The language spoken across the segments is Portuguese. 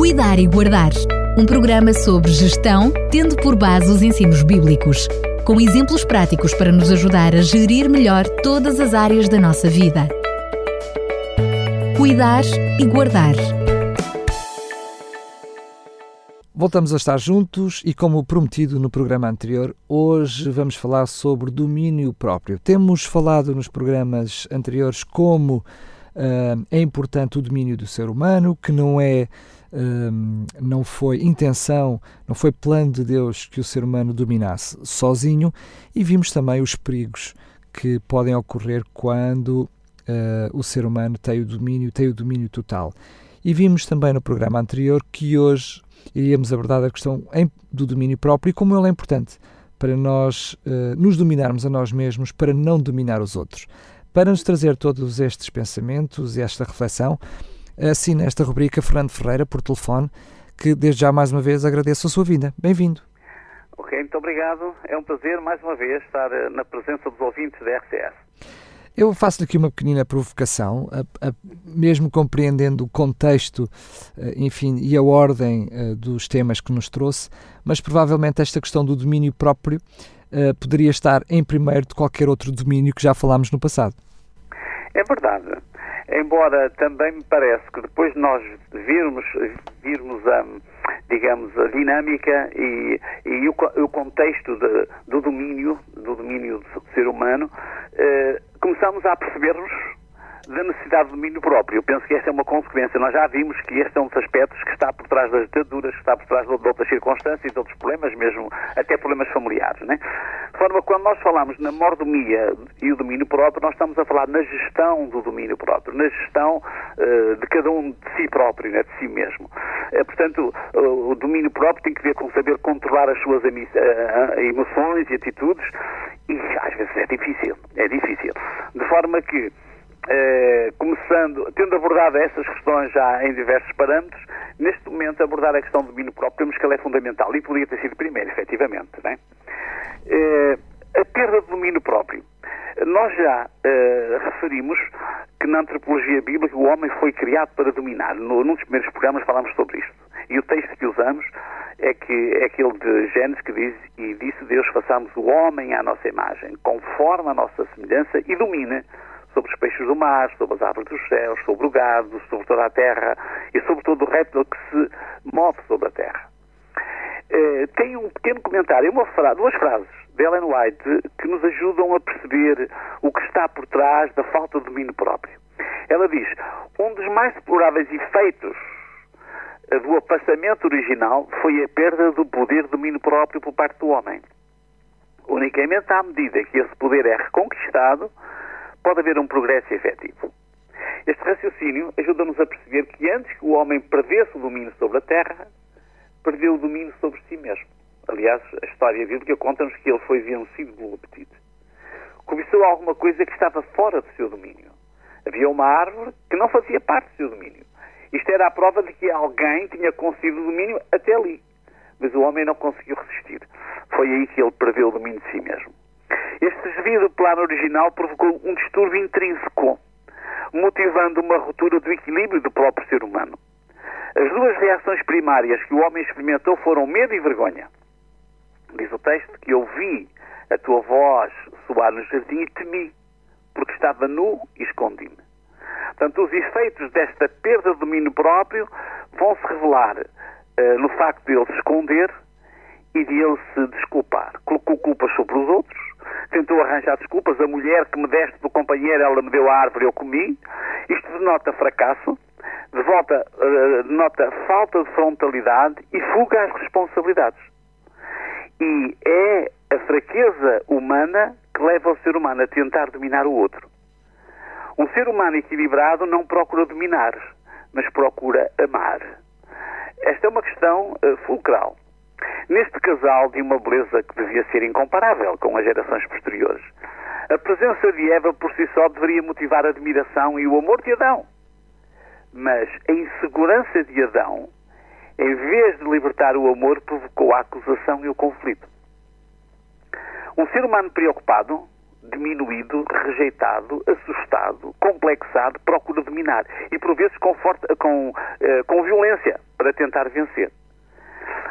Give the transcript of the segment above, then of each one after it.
Cuidar e Guardar, um programa sobre gestão, tendo por base os ensinos bíblicos, com exemplos práticos para nos ajudar a gerir melhor todas as áreas da nossa vida. Cuidar e Guardar. Voltamos a estar juntos e, como prometido no programa anterior, hoje vamos falar sobre domínio próprio. Temos falado nos programas anteriores como uh, é importante o domínio do ser humano, que não é um, não foi intenção, não foi plano de Deus que o ser humano dominasse sozinho, e vimos também os perigos que podem ocorrer quando uh, o ser humano tem o domínio, tem o domínio total. E vimos também no programa anterior que hoje iríamos abordar a questão do domínio próprio e como ele é importante para nós uh, nos dominarmos a nós mesmos, para não dominar os outros. Para nos trazer todos estes pensamentos e esta reflexão, assim nesta rubrica Fernando Ferreira por telefone, que desde já mais uma vez agradeço a sua vinda. Bem-vindo. Ok, muito obrigado. É um prazer mais uma vez estar eh, na presença dos ouvintes da RCS. Eu faço-lhe aqui uma pequenina provocação, a, a, mesmo compreendendo o contexto, eh, enfim, e a ordem uh, dos temas que nos trouxe, mas provavelmente esta questão do domínio próprio poderia estar em primeiro de qualquer outro domínio que já falámos no passado. É verdade. Embora também me parece que depois de nós virmos, virmos a, digamos, a dinâmica e, e o, o, contexto de, do domínio, do domínio do ser humano, eh, começamos a perceber-nos da necessidade de domínio próprio. Eu penso que esta é uma consequência. Nós já vimos que este é um dos aspectos que está por trás das ditaduras, que está por trás de outras circunstâncias, de outros problemas, mesmo até problemas familiares. Né? De forma que quando nós falamos na mordomia e o domínio próprio, nós estamos a falar na gestão do domínio próprio, na gestão uh, de cada um de si próprio, né? de si mesmo. Uh, portanto, uh, o domínio próprio tem que ver com saber controlar as suas emoções e atitudes e às vezes é difícil, é difícil. De forma que eh, começando, tendo abordado essas questões já em diversos parâmetros, neste momento abordar a questão do domínio próprio temos que ela é fundamental e podia ter sido primeiro, efetivamente. Né? A perda do domínio próprio. Nós já eh, referimos que na antropologia bíblica o homem foi criado para dominar. No, num dos primeiros programas falámos sobre isto. E o texto que usamos é, que, é aquele de Gênesis que diz: E disse Deus, façamos o homem à nossa imagem, conforme a nossa semelhança, e domina sobre os peixes do mar, sobre as árvores dos céus, sobre o gado, sobre toda a terra e sobre todo o réptil que se move sobre a terra. Uh, tem um pequeno comentário, uma fra duas frases de Ellen White que nos ajudam a perceber o que está por trás da falta de domínio próprio. Ela diz: um dos mais deploráveis efeitos eh, do afastamento original foi a perda do poder de domínio próprio por parte do homem. Unicamente à medida que esse poder é reconquistado, pode haver um progresso efetivo. Este raciocínio ajuda-nos a perceber que antes que o homem perdesse o domínio sobre a terra, perdeu o domínio sobre si mesmo. Aliás, a história bíblica conta-nos que ele foi vencido pelo apetite. Cobiçou alguma coisa que estava fora do seu domínio. Havia uma árvore que não fazia parte do seu domínio. Isto era a prova de que alguém tinha concedido o domínio até ali. Mas o homem não conseguiu resistir. Foi aí que ele perdeu o domínio de si mesmo. Este desvio do plano original provocou um distúrbio intrínseco, motivando uma ruptura do equilíbrio do próprio ser humano. As duas reações primárias que o homem experimentou foram medo e vergonha. Diz o texto que eu vi a tua voz soar no jardim e temi, porque estava nu e escondi-me. Portanto, os efeitos desta perda de domínio próprio vão se revelar uh, no facto de ele se esconder e de ele se desculpar. Colocou culpas sobre os outros, tentou arranjar desculpas. A mulher que me deste do companheiro, ela me deu a árvore, eu comi. Isto denota fracasso, denota, uh, denota falta de frontalidade e fuga às responsabilidades. E é a fraqueza humana que leva o ser humano a tentar dominar o outro. Um ser humano equilibrado não procura dominar, mas procura amar. Esta é uma questão uh, fulcral. Neste casal de uma beleza que devia ser incomparável com as gerações posteriores, a presença de Eva por si só deveria motivar a admiração e o amor de Adão. Mas a insegurança de Adão, em vez de libertar o amor, provocou a acusação e o conflito. Um ser humano preocupado diminuído, rejeitado, assustado, complexado, procura dominar. E por vezes com, forte, com, eh, violência para tentar vencer.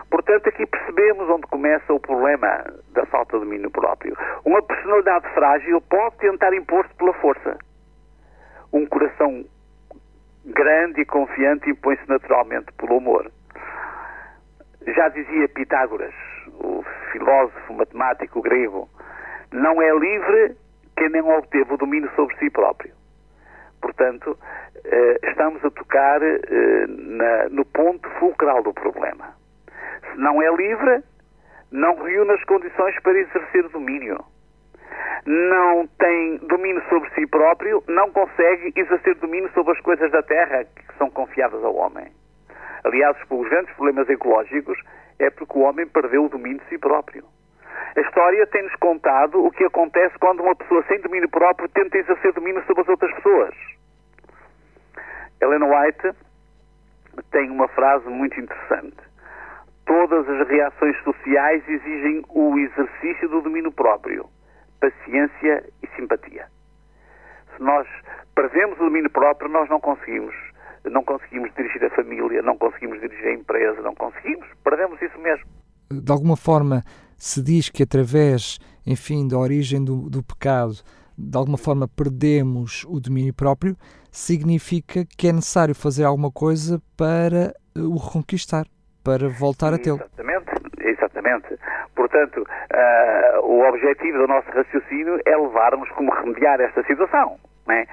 Portanto, aqui percebemos onde começa o problema da falta de domínio próprio. Uma personalidade frágil pode tentar impor-se pela força. Um coração grande e confiante impõe-se naturalmente pelo amor. Já dizia Pitágoras, o filósofo matemático grego, não é livre quem não obteve o domínio sobre si próprio. Portanto, eh, estamos a tocar eh, no ponto fulcral do problema. Se não é livre, não reúne as condições para exercer domínio. Não tem domínio sobre si próprio, não consegue exercer domínio sobre as coisas da terra que são confiadas ao homem. Aliás, os grandes problemas ecológicos é porque o homem perdeu o domínio de si próprio. A história tem-nos contado o que acontece quando uma pessoa sem domínio próprio tenta exercer domínio sobre as outras pessoas. Ellen White tem uma frase muito interessante. Todas as reações sociais exigem o exercício do domínio próprio, paciência e simpatia. Se nós perdemos o domínio próprio, nós não conseguimos não conseguimos dirigir a família, não conseguimos dirigir a empresa, não conseguimos, perdemos isso mesmo. De alguma forma, se diz que através, enfim, da origem do, do pecado, de alguma forma perdemos o domínio próprio, significa que é necessário fazer alguma coisa para o reconquistar, para voltar a tê-lo. Exatamente, exatamente. Portanto, uh, o objetivo do nosso raciocínio é levarmos como remediar esta situação. É?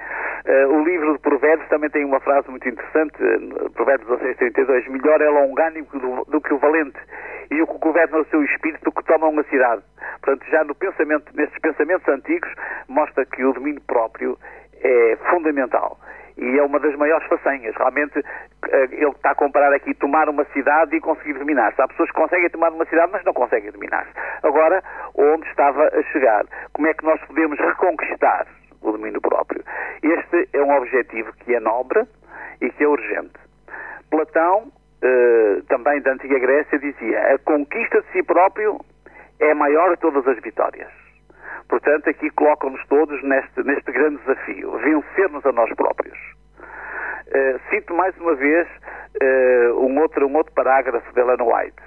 Uh, o livro de Provérbios também tem uma frase muito interessante, Provérbios 16, 32, melhor é longânimo do, do, que o valente e o que governa o seu espírito que toma uma cidade. Portanto, já no pensamento, nestes pensamentos antigos, mostra que o domínio próprio é fundamental. E é uma das maiores façanhas. Realmente, eh, ele está a comparar aqui tomar uma cidade e conseguir dominar-se. Há pessoas que conseguem tomar uma cidade, mas não conseguem dominar-se. Agora, onde estava a chegar? Como é que nós podemos reconquistar o domínio próprio? Este é um objetivo que é nobre e que é urgente. Platão, eh, também da Antiga Grécia, dizia: a conquista de si próprio é maior de todas as vitórias. Portanto, aqui colocam-nos todos neste, neste grande desafio, vencermos a nós próprios. Uh, cito mais uma vez uh, um, outro, um outro parágrafo de Ellen White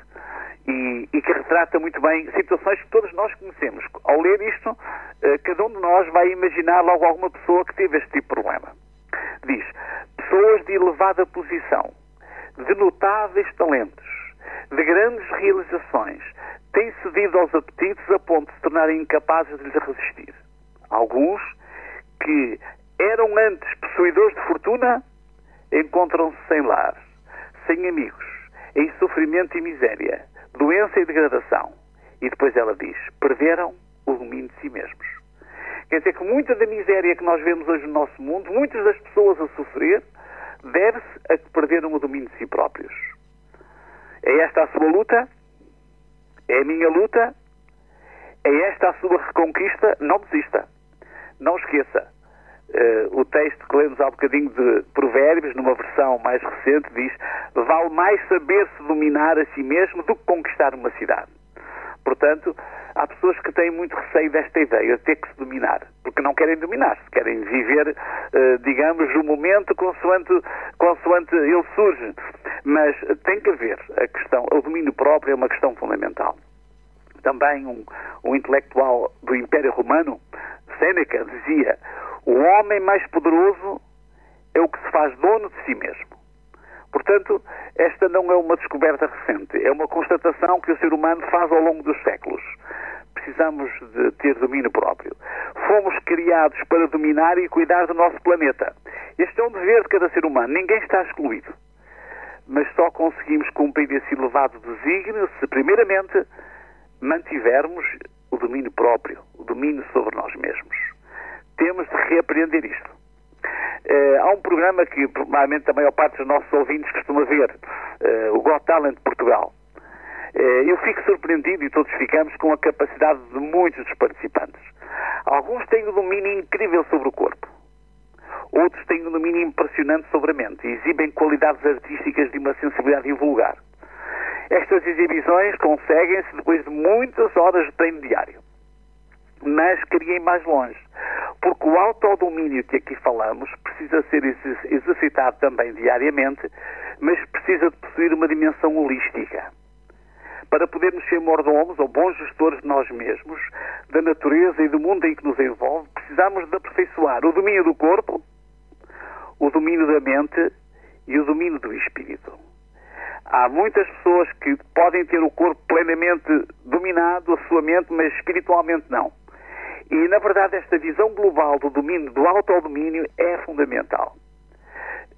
e, e, que retrata muito bem situações que todos nós conhecemos. Ao ler isto, uh, cada um de nós vai imaginar logo alguma pessoa que teve este tipo de problema. Diz: pessoas de elevada posição, de notáveis talentos, de grandes realizações, têm cedido aos apetites a ponto de se tornarem incapazes de lhes resistir. Alguns que eram antes possuidores de fortuna encontram-se sem lar, sem amigos, em sofrimento e miséria, doença e degradação. E depois ela diz: perderam o domínio de si mesmos. Quer dizer que muita da miséria que nós vemos hoje no nosso mundo, muitas das pessoas a sofrer, deve-se a que perderam o domínio de si próprios. É esta a sua luta? É a minha luta, é esta a sua reconquista, não desista. Não esqueça. Uh, o texto que lemos há bocadinho de Provérbios, numa versão mais recente, diz: Vale mais saber-se dominar a si mesmo do que conquistar uma cidade. Portanto, há pessoas que têm muito receio desta ideia de ter que se dominar, porque não querem dominar-se, querem viver, uh, digamos, o momento consoante, consoante ele surge. Mas tem que haver a questão, o domínio próprio é uma questão fundamental. Também um, um intelectual do Império Romano, Sêneca, dizia: o homem mais poderoso é o que se faz dono de si mesmo. Portanto, esta não é uma descoberta recente, é uma constatação que o ser humano faz ao longo dos séculos. Precisamos de ter domínio próprio. Fomos criados para dominar e cuidar do nosso planeta. Este é um dever de cada ser humano, ninguém está excluído. Mas só conseguimos cumprir esse elevado desígnio se, primeiramente, mantivermos o domínio próprio, o domínio sobre nós mesmos. Temos de reaprender isto. Uh, há um programa que provavelmente a maior parte dos nossos ouvintes costuma ver, uh, o Got Talent Portugal. Uh, eu fico surpreendido e todos ficamos com a capacidade de muitos dos participantes. Alguns têm um domínio incrível sobre o corpo. Outros têm um domínio impressionante sobre a mente e exibem qualidades artísticas de uma sensibilidade invulgar. Estas exibições conseguem-se depois de muitas horas de treino diário. mas queria ir mais longe. Porque o autodomínio que aqui falamos precisa ser exercitado também diariamente, mas precisa de possuir uma dimensão holística. Para podermos ser mordomos ou bons gestores de nós mesmos, da natureza e do mundo em que nos envolve, precisamos de aperfeiçoar o domínio do corpo, o domínio da mente e o domínio do espírito. Há muitas pessoas que podem ter o corpo plenamente dominado, a sua mente, mas espiritualmente não. E, na verdade, esta visão global do domínio, do autodomínio, é fundamental.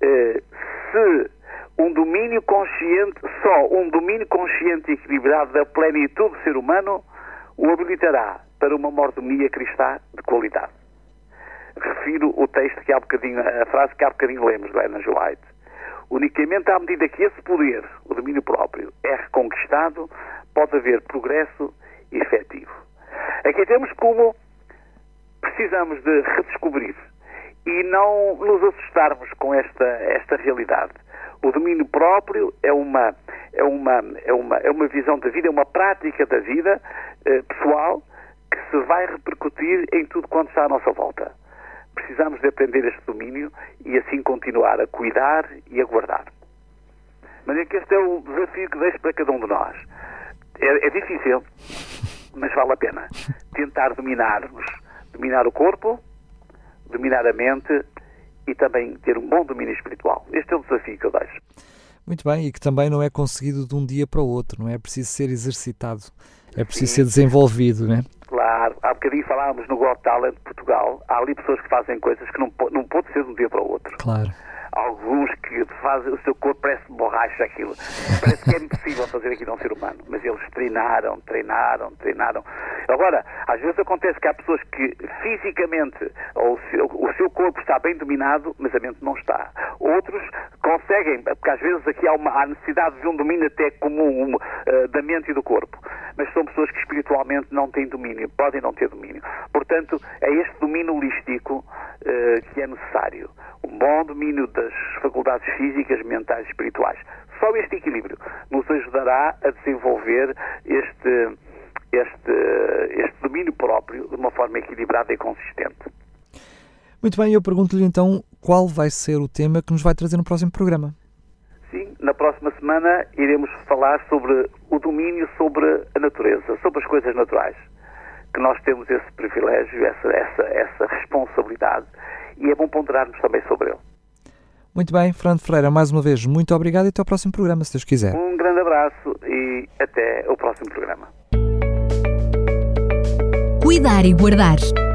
Uh, se um domínio consciente, só um domínio consciente e equilibrado da plenitude do ser humano o habilitará para uma mordomia cristã de qualidade. Refiro o texto que há bocadinho, a frase que há bocadinho lemos do Ellen White. Unicamente à medida que esse poder, o domínio próprio, é reconquistado, pode haver progresso efetivo. Aqui temos como precisamos de redescobrir e não nos assustarmos com esta, esta realidade. O domínio próprio é uma, é uma, é uma, é uma visão da vida, é uma prática da vida eh, pessoal que se vai repercutir em tudo quanto está à nossa volta. Precisamos de aprender este domínio e assim continuar a cuidar e a guardar. Mas é que este é o desafio que deixo para cada um de nós. É, é difícil, mas vale a pena. Tentar dominar-nos dominar o corpo, dominar a mente e também ter um bom domínio espiritual. Este é o desafio que eu deixo. Muito bem, e que também não é conseguido de um dia para o outro, não é preciso ser exercitado, é preciso Sim. ser desenvolvido, não é? Claro, há bocadinho falávamos no Got Talent de Portugal, há ali pessoas que fazem coisas que não, não pode ser de um dia para o outro. Claro alguns que fazem, o seu corpo parece borracha aquilo. Parece que é impossível fazer aquilo a um ser humano. Mas eles treinaram, treinaram, treinaram. Agora, às vezes acontece que há pessoas que fisicamente ou o seu, o seu corpo está bem dominado, mas a mente não está. Outros conseguem, porque às vezes aqui há, uma, há necessidade de um domínio até comum uh, da mente e do corpo. Mas são pessoas que espiritualmente não têm domínio, podem não ter domínio. Portanto, é este domínio holístico uh, que é necessário um bom domínio das faculdades físicas, mentais e espirituais. Só este equilíbrio nos ajudará a desenvolver este, este, este domínio próprio de uma forma equilibrada e consistente. Muito bem, eu pergunto-lhe então qual vai ser o tema que nos vai trazer no próximo programa. Na próxima semana iremos falar sobre o domínio sobre a natureza, sobre as coisas naturais. Que nós temos esse privilégio, essa, essa, essa responsabilidade e é bom ponderarmos também sobre ele. Muito bem, Fernando Ferreira, mais uma vez, muito obrigado e até ao próximo programa, se Deus quiser. Um grande abraço e até o próximo programa. Cuidar e Guardar